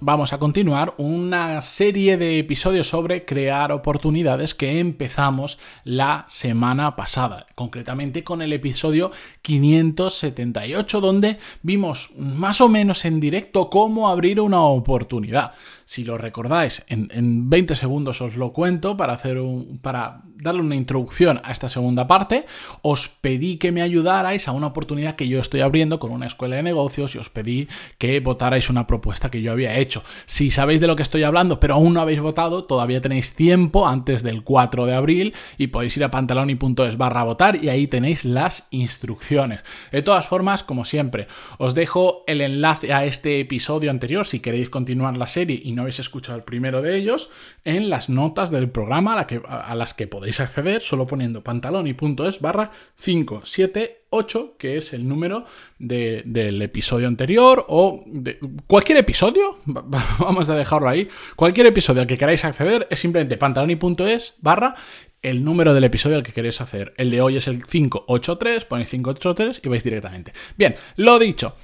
vamos a continuar una serie de episodios sobre crear oportunidades que empezamos la semana pasada, concretamente con el episodio 578, donde vimos más o menos en directo cómo abrir una oportunidad. Si lo recordáis, en, 20 segundos os lo cuento para, hacer un, para darle una introducción a esta segunda parte. Os pedí que me ayudarais a una oportunidad que yo estoy abriendo con una escuela de negocios y os pedí que votarais una propuesta que yo había hecho. Si sabéis de lo que estoy hablando, pero aún no habéis votado, todavía tenéis tiempo antes del 4 de abril y podéis ir a pantaloni.es barra votar y ahí tenéis las instrucciones. De todas formas, como siempre, os dejo el enlace a este episodio anterior si queréis continuar la serie y no habéis escuchado el primero de ellos, en las notas del programa a, a las que podéis acceder solo poniendo pantaloni.es barra 578, que es el número del episodio anterior o de cualquier episodio, vamos a dejarlo ahí, cualquier episodio al que queráis acceder es simplemente pantaloni.es barra el número del episodio al que queréis hacer. El de hoy es el 583, ponéis 583 y vais directamente. Bien, lo dicho.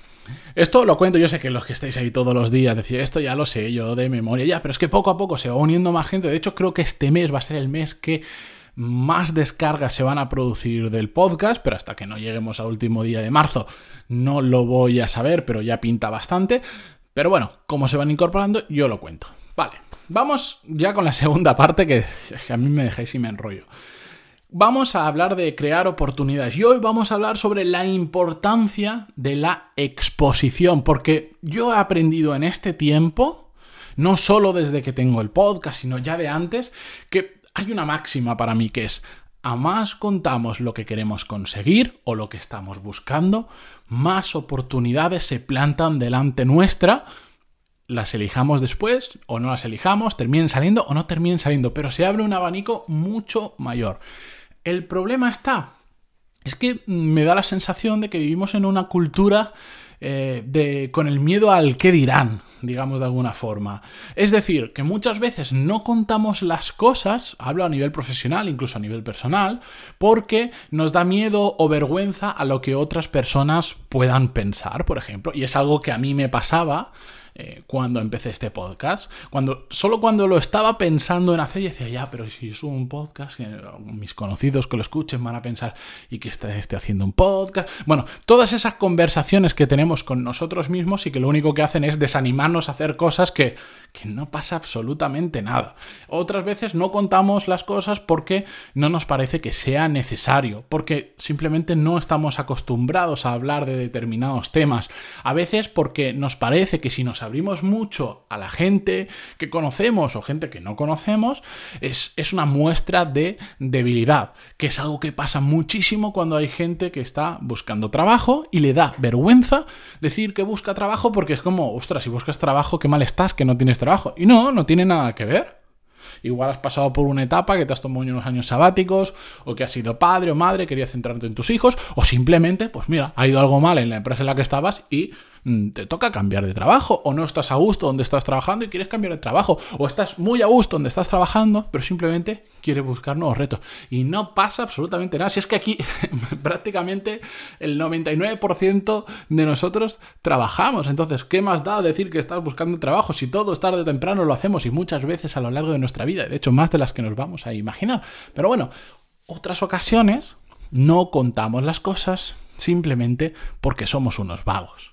Esto lo cuento, yo sé que los que estáis ahí todos los días decís, esto ya lo sé yo de memoria, ya, pero es que poco a poco se va uniendo más gente. De hecho, creo que este mes va a ser el mes que más descargas se van a producir del podcast, pero hasta que no lleguemos al último día de marzo no lo voy a saber, pero ya pinta bastante. Pero bueno, como se van incorporando, yo lo cuento. Vale, vamos ya con la segunda parte que, que a mí me dejáis y me enrollo. Vamos a hablar de crear oportunidades y hoy vamos a hablar sobre la importancia de la exposición, porque yo he aprendido en este tiempo, no solo desde que tengo el podcast, sino ya de antes, que hay una máxima para mí que es, a más contamos lo que queremos conseguir o lo que estamos buscando, más oportunidades se plantan delante nuestra, las elijamos después o no las elijamos, terminen saliendo o no terminen saliendo, pero se abre un abanico mucho mayor. El problema está, es que me da la sensación de que vivimos en una cultura eh, de, con el miedo al qué dirán, digamos de alguna forma. Es decir, que muchas veces no contamos las cosas, hablo a nivel profesional, incluso a nivel personal, porque nos da miedo o vergüenza a lo que otras personas puedan pensar, por ejemplo. Y es algo que a mí me pasaba eh, cuando empecé este podcast. Cuando, solo cuando lo estaba pensando en hacer, y decía, ya, pero si es un podcast, mis conocidos que lo escuchen van a pensar, y que esté, esté haciendo un podcast. Bueno, todas esas conversaciones que tenemos con nosotros mismos y que lo único que hacen es desanimarnos a hacer cosas que, que no pasa absolutamente nada. Otras veces no contamos las cosas porque no nos parece que sea necesario, porque simplemente no estamos acostumbrados a hablar de determinados temas. A veces porque nos parece que si nos abrimos mucho a la gente que conocemos o gente que no conocemos, es, es una muestra de debilidad, que es algo que pasa muchísimo cuando hay gente que está buscando trabajo y le da vergüenza decir que busca trabajo porque es como, ostras, si buscas trabajo, qué mal estás que no tienes trabajo. Y no, no tiene nada que ver. Igual has pasado por una etapa que te has tomado unos años sabáticos, o que has sido padre o madre, querías centrarte en tus hijos, o simplemente, pues mira, ha ido algo mal en la empresa en la que estabas y mm, te toca cambiar de trabajo, o no estás a gusto donde estás trabajando y quieres cambiar de trabajo, o estás muy a gusto donde estás trabajando, pero simplemente quieres buscar nuevos retos. Y no pasa absolutamente nada. Si es que aquí prácticamente el 99% de nosotros trabajamos. Entonces, ¿qué más da decir que estás buscando trabajo si todo tarde o temprano lo hacemos y muchas veces a lo largo de nuestra vida? De hecho, más de las que nos vamos a imaginar. Pero bueno, otras ocasiones no contamos las cosas simplemente porque somos unos vagos.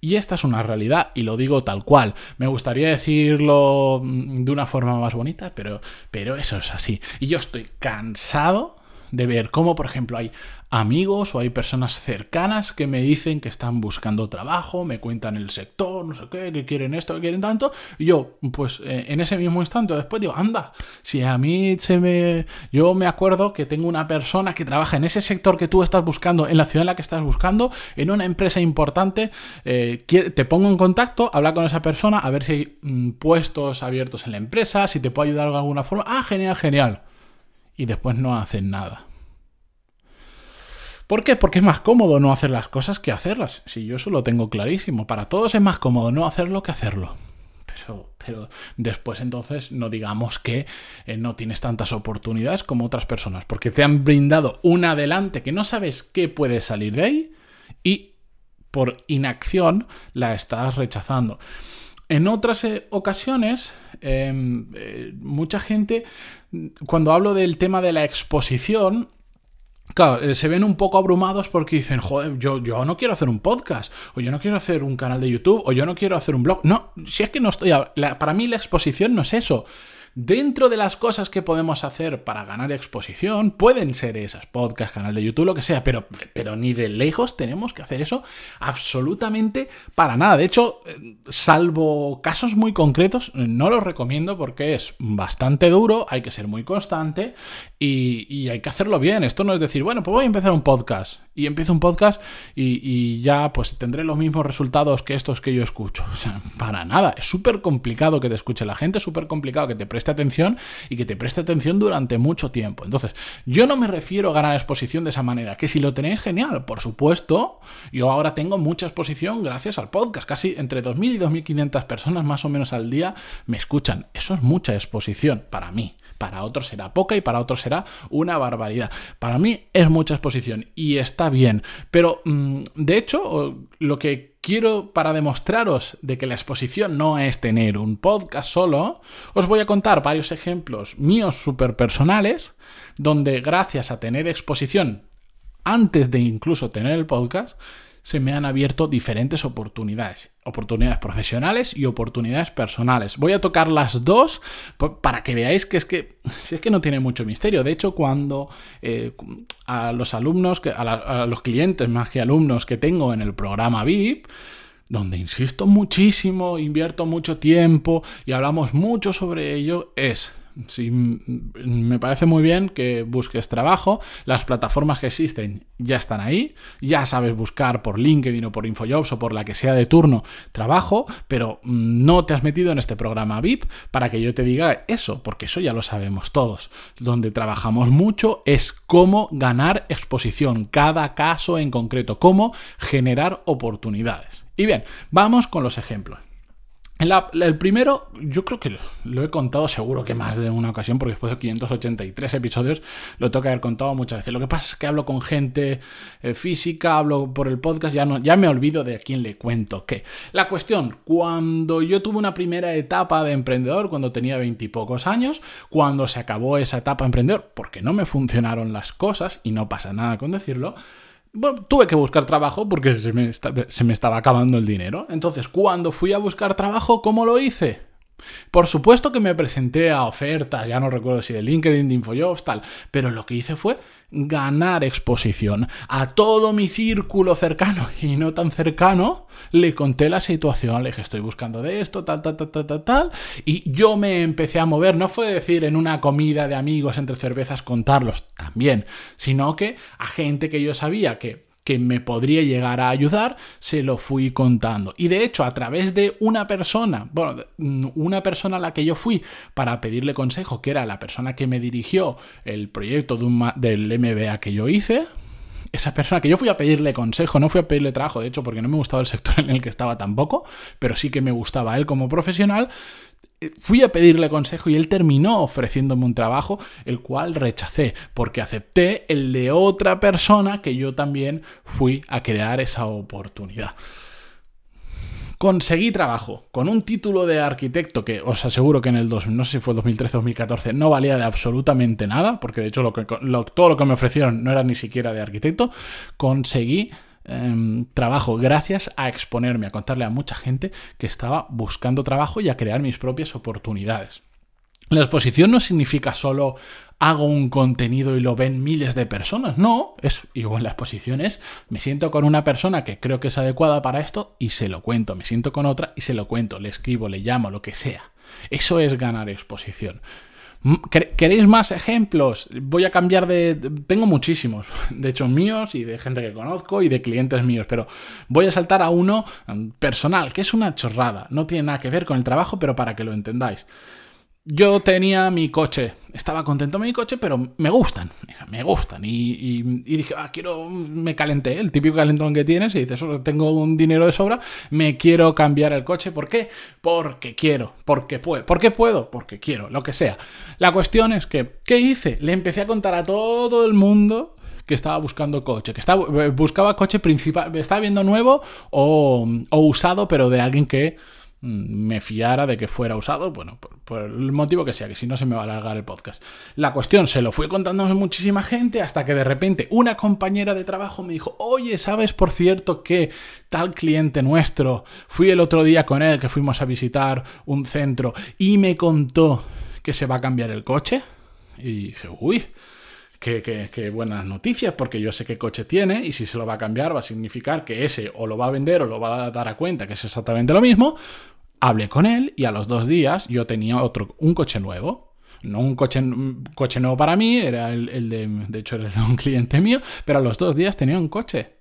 Y esta es una realidad y lo digo tal cual. Me gustaría decirlo de una forma más bonita, pero, pero eso es así. Y yo estoy cansado de ver cómo, por ejemplo, hay amigos o hay personas cercanas que me dicen que están buscando trabajo, me cuentan el sector, no sé qué, que quieren esto, que quieren tanto, y yo, pues eh, en ese mismo instante, después digo, anda, si a mí se me... Yo me acuerdo que tengo una persona que trabaja en ese sector que tú estás buscando, en la ciudad en la que estás buscando, en una empresa importante, eh, te pongo en contacto, habla con esa persona, a ver si hay mm, puestos abiertos en la empresa, si te puedo ayudar de alguna forma. Ah, genial, genial. Y después no hacen nada. ¿Por qué? Porque es más cómodo no hacer las cosas que hacerlas. Si yo eso lo tengo clarísimo. Para todos es más cómodo no hacerlo que hacerlo. Pero, pero después entonces no digamos que eh, no tienes tantas oportunidades como otras personas. Porque te han brindado un adelante que no sabes qué puede salir de ahí y por inacción la estás rechazando. En otras eh, ocasiones, em, eh, mucha gente, cuando hablo del tema de la exposición, Claro, eh, se ven un poco abrumados porque dicen, joder, yo, yo no quiero hacer un podcast, o yo no quiero hacer un canal de YouTube, o yo no quiero hacer un blog. No, si es que no estoy... para mí la exposición no es eso. Dentro de las cosas que podemos hacer para ganar exposición, pueden ser esas, podcast, canal de YouTube, lo que sea, pero, pero ni de lejos tenemos que hacer eso absolutamente para nada. De hecho, eh, salvo casos muy concretos, no lo recomiendo porque es bastante duro, hay que ser muy constante y, hay que hacerlo bien. Esto no es decir, bueno, pues voy a empezar un podcast y empiezo un podcast y, ya pues tendré los mismos resultados que estos que yo escucho. O sea, para nada. Es súper complicado que te escuche la gente, súper complicado que te preste atención y que te preste atención durante mucho tiempo. Entonces, yo no me refiero a ganar exposición de esa manera, que si lo tenéis genial, por supuesto, yo ahora tengo mucha exposición gracias al podcast, casi entre 2.000 y 2.500 personas más o menos al día me escuchan. Eso es mucha exposición para mí. Para otros será poca y para otros será una barbaridad. Para mí es mucha exposición y está bien. Pero mm, de hecho, lo que quiero para demostraros de que la exposición no es tener un podcast solo, os voy a contar varios ejemplos míos súper personales, donde gracias a tener exposición antes de incluso tener el podcast, se me han abierto diferentes oportunidades, oportunidades profesionales y oportunidades personales. Voy a tocar las dos para que veáis que es que, si es que no tiene mucho misterio. De hecho, cuando eh, a los alumnos, a, a los clientes más que alumnos que tengo en el programa VIP, donde insisto muchísimo, invierto mucho tiempo y hablamos mucho sobre ello, es Sí, me parece muy bien que busques trabajo. Las plataformas que existen ya están ahí. Ya sabes buscar por LinkedIn o por InfoJobs o por la que sea de turno trabajo, pero no te has metido en este programa VIP para que yo te diga eso, porque eso ya lo sabemos todos. Donde trabajamos mucho es cómo ganar exposición, cada caso en concreto, cómo generar oportunidades. Y bien, vamos con los ejemplos el primero, yo creo que lo, he contado seguro que más de una ocasión, porque después de 583 episodios lo que haber contado muchas veces. Lo que pasa es que hablo con gente eh, física, hablo por el podcast, ya, no, ya me olvido de quién le cuento qué. La cuestión, cuando yo tuve una primera etapa de emprendedor, cuando tenía veintipocos años, cuando se acabó esa etapa de emprendedor, porque no me funcionaron las cosas, y no pasa nada con decirlo, bueno, tuve que buscar trabajo porque se me, se me estaba acabando el dinero. Entonces, cuando fui a buscar trabajo, ¿cómo lo hice? Por supuesto que me presenté a ofertas, ya no recuerdo si de LinkedIn, de InfoJobs, tal, pero lo que hice fue ganar exposición. A todo mi círculo cercano y no tan cercano le conté la situación, le dije estoy buscando de esto, tal, tal, tal, tal, tal, tal, y yo me empecé a mover, no fue decir en una comida de amigos entre cervezas contarlos también, sino que a gente que yo sabía que que me podría llegar a ayudar, se lo fui contando. Y de hecho, a través de una persona, bueno, una persona a la que yo fui para pedirle consejo, que era la persona que me dirigió el proyecto del MBA que yo hice, esa persona que yo fui a pedirle consejo, no fui a pedirle trabajo, de hecho, porque no me gustaba el sector en el que estaba tampoco, pero sí que me gustaba él como profesional, fui a pedirle consejo y él terminó ofreciéndome un trabajo, el cual rechacé, porque acepté el de otra persona que yo también fui a crear esa oportunidad. Conseguí trabajo con un título de arquitecto que os aseguro que en el 2, no sé si fue 2013 o 2014, no valía de absolutamente nada, porque de hecho todo lo que me ofrecieron no era ni siquiera de arquitecto. Conseguí Em, trabajo gracias a exponerme, a contarle a mucha gente que estaba buscando trabajo y a crear mis propias oportunidades. La exposición no significa solo hago un contenido y lo ven miles de personas. No, es igual las posiciones. Me siento con una persona que creo que es adecuada para esto y se lo cuento. Me siento con otra y se lo cuento. Le escribo, le llamo, lo que sea. Eso es ganar exposición. ¿Queréis más ejemplos? Voy a cambiar de... Tengo muchísimos, de hecho míos y de gente que conozco y de clientes míos, pero voy a saltar a uno mm, personal, que es una chorrada, no tiene nada que ver con el trabajo, pero para que lo entendáis. Yo tenía mi coche, estaba contento con mi coche, pero me gustan, me gustan. Y, dije, ah, quiero, me calenté, el típico calentón que tienes, y dices, tengo un dinero de sobra, me quiero cambiar el coche. ¿Por qué? Porque quiero, porque puedo. ¿Por qué puedo? Porque quiero, lo que sea. La cuestión es que, ¿qué hice? Le empecé a contar a todo el mundo que estaba buscando coche, que estaba, buscaba coche principal, estaba viendo nuevo o, o usado, pero de alguien que me fiara de que fuera usado, bueno, por, el motivo que sea, que si no se me va a alargar el podcast. La cuestión se lo fui contando a muchísima gente hasta que de repente una compañera de trabajo me dijo, oye, ¿sabes por cierto que tal cliente nuestro, fui el otro día con él que fuimos a visitar un centro y me contó que se va a cambiar el coche? Y dije, uy. Qué, buenas noticias, porque yo sé qué coche tiene y si se lo va a cambiar va a significar que ese o lo va a vender o lo va a dar a cuenta, que es exactamente lo mismo, Hablé con él y a los dos días yo tenía otro, un coche nuevo. No un coche, coche nuevo para mí, era el, de, de hecho era el de un cliente mío, pero a los dos días tenía un coche.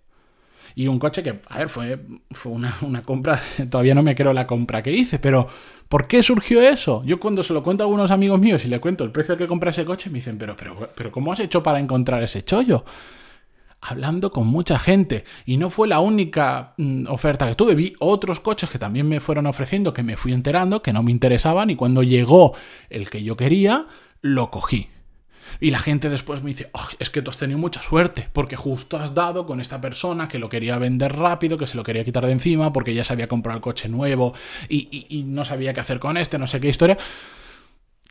Y un coche que, a ver, fue, fue una, una, compra, todavía no me creo la compra que hice, pero ¿por qué surgió eso? Yo cuando se lo cuento a algunos amigos míos y le cuento el precio que compré ese coche, me dicen, pero, pero, pero ¿cómo has hecho para encontrar ese chollo? hablando con mucha gente. Y no fue la única mm, oferta que tuve. Vi otros coches que también me fueron ofreciendo, que me fui enterando, que no me interesaban. Y cuando llegó el que yo quería, lo cogí. Y la gente después me dice, es que tú has tenido mucha suerte, porque justo has dado con esta persona que lo quería vender rápido, que se lo quería quitar de encima, porque ya se había comprado el coche nuevo y, y no sabía qué hacer con este, no sé qué historia.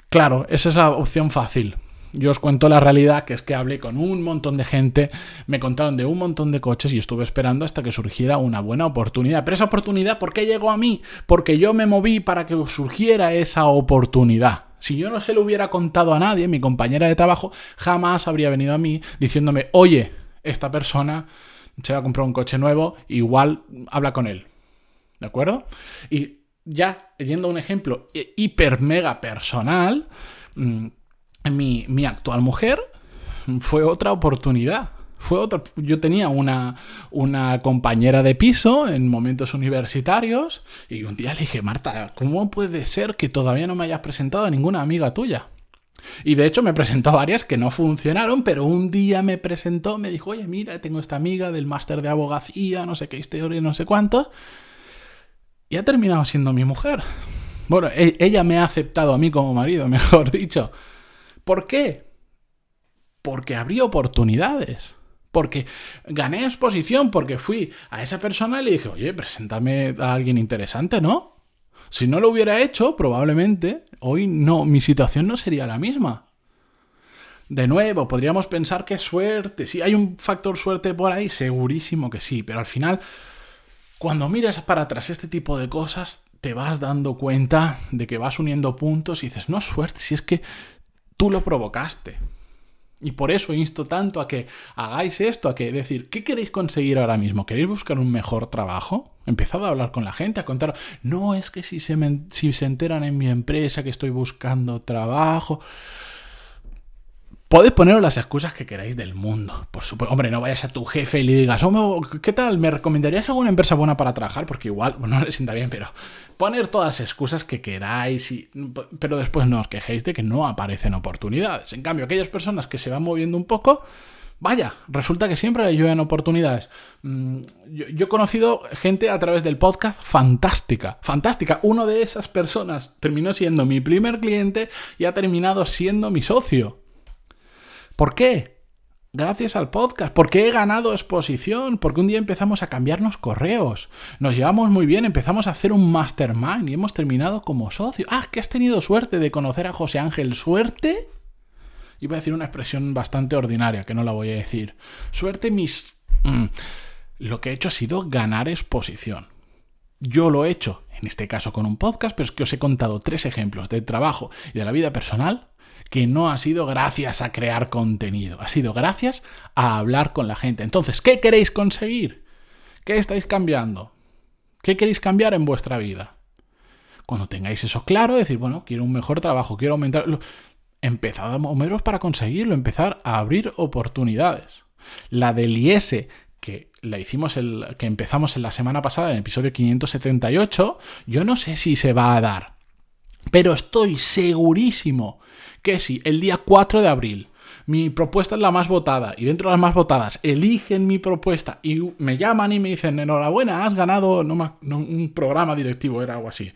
Claro, esa es la opción fácil. Yo os cuento la realidad, que es que hablé con un montón de gente, me contaron de un montón de coches y estuve esperando hasta que surgiera una buena oportunidad. Pero esa oportunidad, ¿por qué llegó a mí? Porque yo me moví para que surgiera esa oportunidad. Si yo no se lo hubiera contado a nadie, mi compañera de trabajo jamás habría venido a mí diciéndome, oye, esta persona se va a comprar un coche nuevo, igual habla con él. ¿De acuerdo? Y ya, yendo a un ejemplo hiper mega personal, mm, mi, mi actual mujer fue otra oportunidad. Fue otra. Yo tenía una, una compañera de piso en momentos universitarios y un día le dije, Marta, ¿cómo puede ser que todavía no me hayas presentado a ninguna amiga tuya? Y de hecho me presentó varias que no funcionaron, pero un día me presentó, me dijo, oye, mira, tengo esta amiga del máster de abogacía, no sé qué historia, no sé cuánto. Y ha terminado siendo mi mujer. Bueno, e, ella me ha aceptado a mí como marido, mejor dicho. ¿Por qué? Porque habría oportunidades. Porque gané exposición, porque fui a esa persona y le dije, oye, preséntame a alguien interesante, ¿no? Si no lo hubiera hecho, probablemente hoy no, mi situación no sería la misma. De nuevo, podríamos pensar que suerte. Si hay un factor suerte por ahí, segurísimo que sí, pero al final, cuando miras para atrás este tipo de cosas, te vas dando cuenta de que vas uniendo puntos y dices, no suerte, si es que Tú lo provocaste. Y por eso insto tanto a que hagáis esto, a que decir, ¿qué queréis conseguir ahora mismo? ¿Queréis buscar un mejor trabajo? Empezad a hablar con la gente, a contar, no es que si se, si se enteran en mi empresa que estoy buscando trabajo, Podéis poneros las excusas que queráis del mundo. Por supuesto, hombre, no vayas a tu jefe y le digas, oh, ¿qué tal? ¿Me recomendarías alguna empresa buena para trabajar? Porque igual, no le sienta bien, pero poner todas las excusas que queráis, y, pero después no os quejéis de que no aparecen oportunidades. En cambio, aquellas personas que se van moviendo un poco, vaya, resulta que siempre le llueven oportunidades. Mm, yo, yo, he conocido gente a través del podcast fantástica, fantástica. Uno de esas personas terminó siendo mi primer cliente y ha terminado siendo mi socio. ¿Por qué? Gracias al podcast, porque he ganado exposición, porque un día empezamos a cambiarnos correos, nos llevamos muy bien, empezamos a hacer un mastermind y hemos terminado como socio. Ah, que has tenido suerte de conocer a José Ángel. ¿Suerte? Iba a decir una expresión bastante ordinaria, que no la voy a decir. Suerte, mis... Mm, lo que he hecho ha sido ganar exposición. Yo lo he hecho, en este caso con un podcast, pero es que os he contado tres ejemplos de trabajo y de la vida personal que no ha sido gracias a crear contenido, ha sido gracias a hablar con la gente. Entonces, ¿qué queréis conseguir? ¿Qué estáis cambiando? ¿Qué queréis cambiar en vuestra vida? Cuando tengáis eso claro, decir, bueno, quiero un mejor trabajo, quiero aumentar... Empezad a para conseguirlo, empezar a abrir oportunidades. La del IS, que la hicimos el, que empezamos en la semana pasada, en el episodio 578, yo no sé si se va a dar. Pero estoy segurísimo que si el día 4 de abril mi propuesta es la más votada y dentro de las más votadas eligen mi propuesta y me llaman y me dicen enhorabuena, has ganado un programa directivo, era algo así.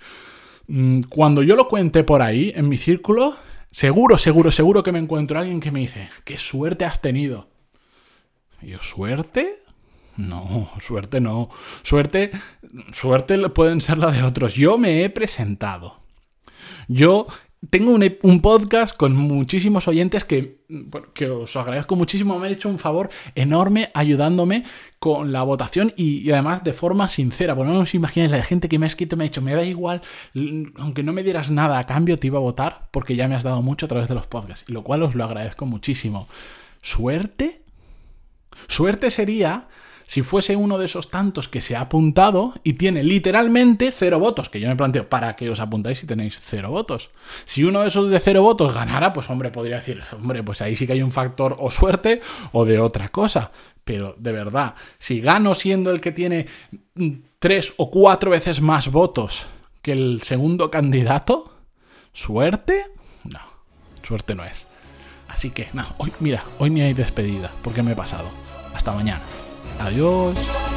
Mm, cuando yo lo cuente por ahí, en mi círculo, seguro, seguro, seguro que me encuentro alguien que me dice, qué suerte has tenido. Y yo, ¿suerte? No, suerte no. Suerte, suerte pueden ser la de otros. Yo me he presentado. Yo tengo un, podcast con muchísimos oyentes que, que, os agradezco muchísimo. Me han hecho un favor enorme ayudándome con la votación y, además de forma sincera. Porque no os imagináis la gente que me ha escrito me ha dicho, me da igual, aunque no me dieras nada a cambio, te iba a votar porque ya me has dado mucho a través de los podcasts. Y lo cual os lo agradezco muchísimo. ¿Suerte? Suerte sería si fuese uno de esos tantos que se ha apuntado y tiene literalmente cero votos, que yo me planteo, ¿para qué os apuntáis si tenéis cero votos? Si uno de esos de cero votos ganara, pues hombre, podría decir, hombre, pues ahí sí que hay un factor o suerte o de otra cosa. Pero de verdad, si gano siendo el que tiene tres o cuatro veces más votos que el segundo candidato, ¿suerte? No, suerte no es. Así que, no, hoy, mira, hoy ni hay despedida, porque me he pasado. Hasta mañana. Adiós.